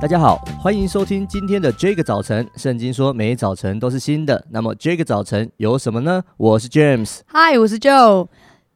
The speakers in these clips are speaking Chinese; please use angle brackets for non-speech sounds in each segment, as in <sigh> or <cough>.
大家好，欢迎收听今天的这个早晨。圣经说，每一早晨都是新的。那么这个早晨有什么呢？我是 James，嗨，我是 Joe。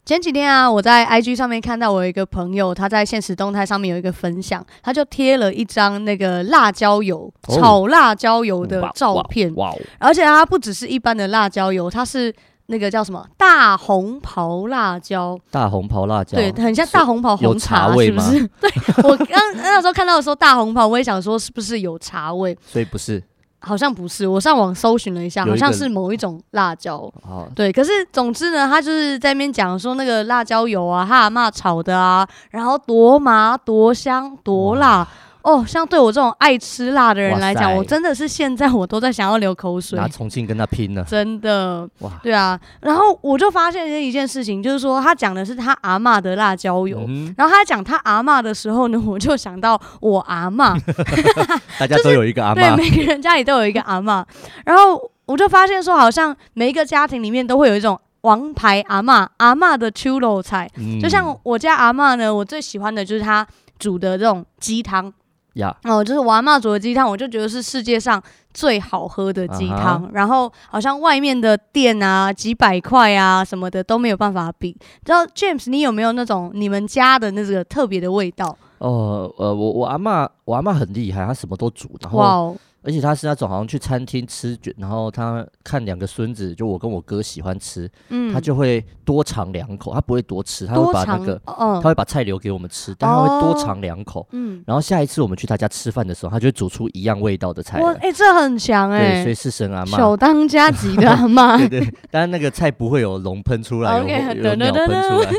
前几天啊，我在 IG 上面看到我有一个朋友，他在现实动态上面有一个分享，他就贴了一张那个辣椒油、哦、炒辣椒油的照片。哇，哇，哇，而且它不只是一般的辣椒油，它是。那个叫什么大红袍辣椒？大红袍辣椒，对，很像大红袍红茶，是不是？<laughs> 对，我刚那时候看到的时候，大红袍，我也想说是不是有茶味？所以不是，好像不是。我上网搜寻了一下，好像是某一种辣椒。对，可是总之呢，他就是在那边讲说那个辣椒油啊，他阿嬷炒的啊，然后多麻多香多辣。哦，像对我这种爱吃辣的人来讲，我真的是现在我都在想要流口水。拿重庆跟他拼了，真的。哇，对啊。然后我就发现一件事情，就是说他讲的是他阿嬷的辣椒油，嗯、然后他讲他阿嬷的时候呢，我就想到我阿嬷。<laughs> 大家都有一个阿嬷，对，每个人家里都有一个阿嬷。<laughs> 然后我就发现说，好像每一个家庭里面都会有一种王牌阿嬷，阿嬷的秋肉菜。嗯、就像我家阿嬷呢，我最喜欢的就是她煮的这种鸡汤。呀.哦，就是我阿妈煮的鸡汤，我就觉得是世界上最好喝的鸡汤。Uh huh. 然后好像外面的店啊，几百块啊什么的都没有办法比。知道 James，你有没有那种你们家的那个特别的味道？哦，呃，我我阿妈，我阿妈很厉害，她什么都煮。然后，Wow. 而且他是那种好像去餐厅吃，然后他看两个孙子，就我跟我哥喜欢吃，嗯，他就会多尝两口，他不会多吃，他会把那个，他会把菜留给我们吃，但他会多尝两口，嗯，然后下一次我们去他家吃饭的时候，他就会煮出一样味道的菜。哇，哎，这很强哎，所以是神阿妈，首当家 <laughs> 级的阿妈，对对，但是那个菜不会有龙喷出来，有有鸟喷出来。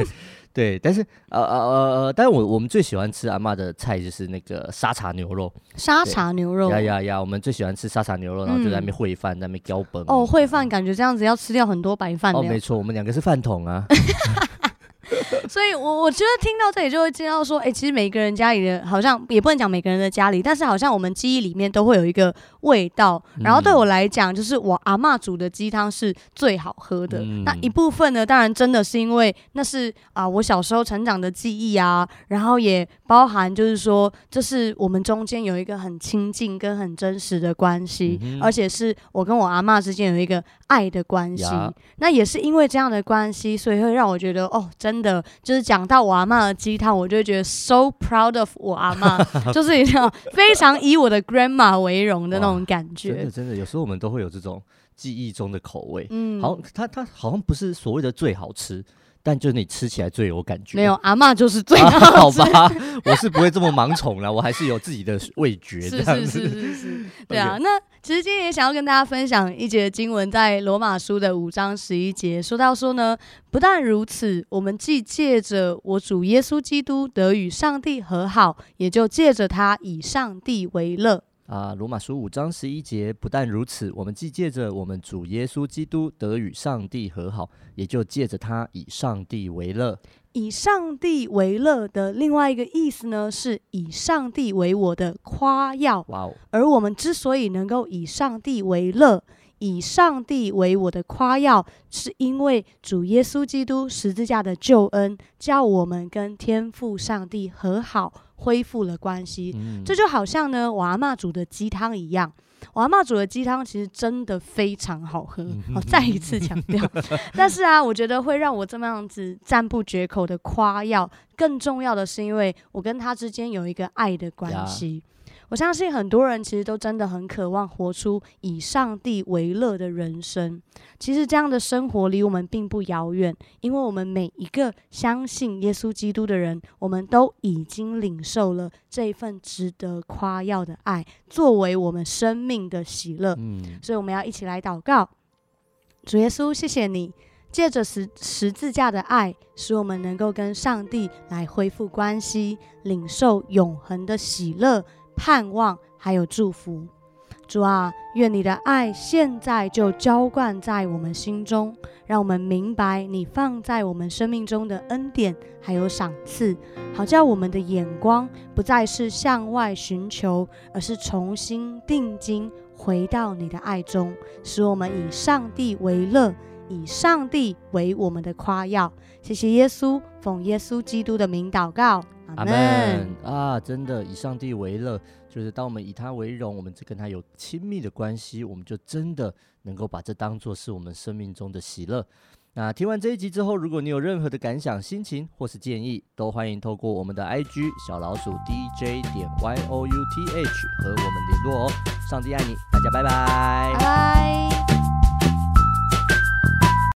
对，但是呃呃呃呃，但是我我们最喜欢吃阿妈的菜就是那个沙茶牛肉。沙茶牛肉，呀呀呀！我们最喜欢吃沙茶牛肉，然后就在那边烩饭，在那边浇本。哦，烩饭感觉这样子要吃掉很多白饭。哦，没错，我们两个是饭桶啊。<laughs> <laughs> 所以，我我觉得听到这里就会知道说，哎、欸，其实每个人家里的，好像也不能讲每个人的家里，但是好像我们记忆里面都会有一个味道。然后对我来讲，就是我阿嬷煮的鸡汤是最好喝的。嗯、那一部分呢，当然真的是因为那是啊、呃，我小时候成长的记忆啊，然后也包含就是说，这是我们中间有一个很亲近跟很真实的关系，嗯、而且是我跟我阿嬷之间有一个爱的关系。那也是因为这样的关系，所以会让我觉得，哦，真的。就是讲到我阿妈的鸡汤，我就会觉得 so proud of 我阿妈，<laughs> 就是一种非常以我的 grandma 为荣的那种感觉。真的，真的，有时候我们都会有这种记忆中的口味。嗯，好，它它好像不是所谓的最好吃。但就是你吃起来最有感觉。没有，阿嬷就是最 <laughs> 好。啊，好吧，我是不会这么盲从了，我还是有自己的味觉。<laughs> 是是是是是，<laughs> 对啊。那其实今天也想要跟大家分享一节经文，在罗马书的五章十一节，说到说呢，不但如此，我们既借着我主耶稣基督得与上帝和好，也就借着他以上帝为乐。啊，罗马书五章十一节，不但如此，我们既借着我们主耶稣基督得与上帝和好，也就借着他以上帝为乐。以上帝为乐的另外一个意思呢，是以上帝为我的夸耀。哇哦！而我们之所以能够以上帝为乐，以上帝为我的夸耀，是因为主耶稣基督十字架的救恩，叫我们跟天父上帝和好。恢复了关系，嗯、这就好像呢，我阿嬷煮的鸡汤一样。我阿嬷煮的鸡汤其实真的非常好喝，好、再一次强调。<laughs> 但是啊，我觉得会让我这么样子赞不绝口的夸耀，更重要的是因为我跟他之间有一个爱的关系。我相信很多人其实都真的很渴望活出以上帝为乐的人生。其实这样的生活离我们并不遥远，因为我们每一个相信耶稣基督的人，我们都已经领受了这一份值得夸耀的爱，作为我们生命的喜乐。嗯，所以我们要一起来祷告，主耶稣，谢谢你借着十十字架的爱，使我们能够跟上帝来恢复关系，领受永恒的喜乐。盼望还有祝福，主啊，愿你的爱现在就浇灌在我们心中，让我们明白你放在我们生命中的恩典还有赏赐，好叫我们的眼光不再是向外寻求，而是重新定睛回到你的爱中，使我们以上帝为乐，以上帝为我们的夸耀。谢谢耶稣，奉耶稣基督的名祷告，阿阿门啊！真的以上帝为乐，就是当我们以他为荣，我们跟他有亲密的关系，我们就真的能够把这当做是我们生命中的喜乐。那听完这一集之后，如果你有任何的感想、心情或是建议，都欢迎透过我们的 IG 小老鼠 DJ 点 Y O U T H 和我们联络哦。上帝爱你，大家拜拜，拜拜。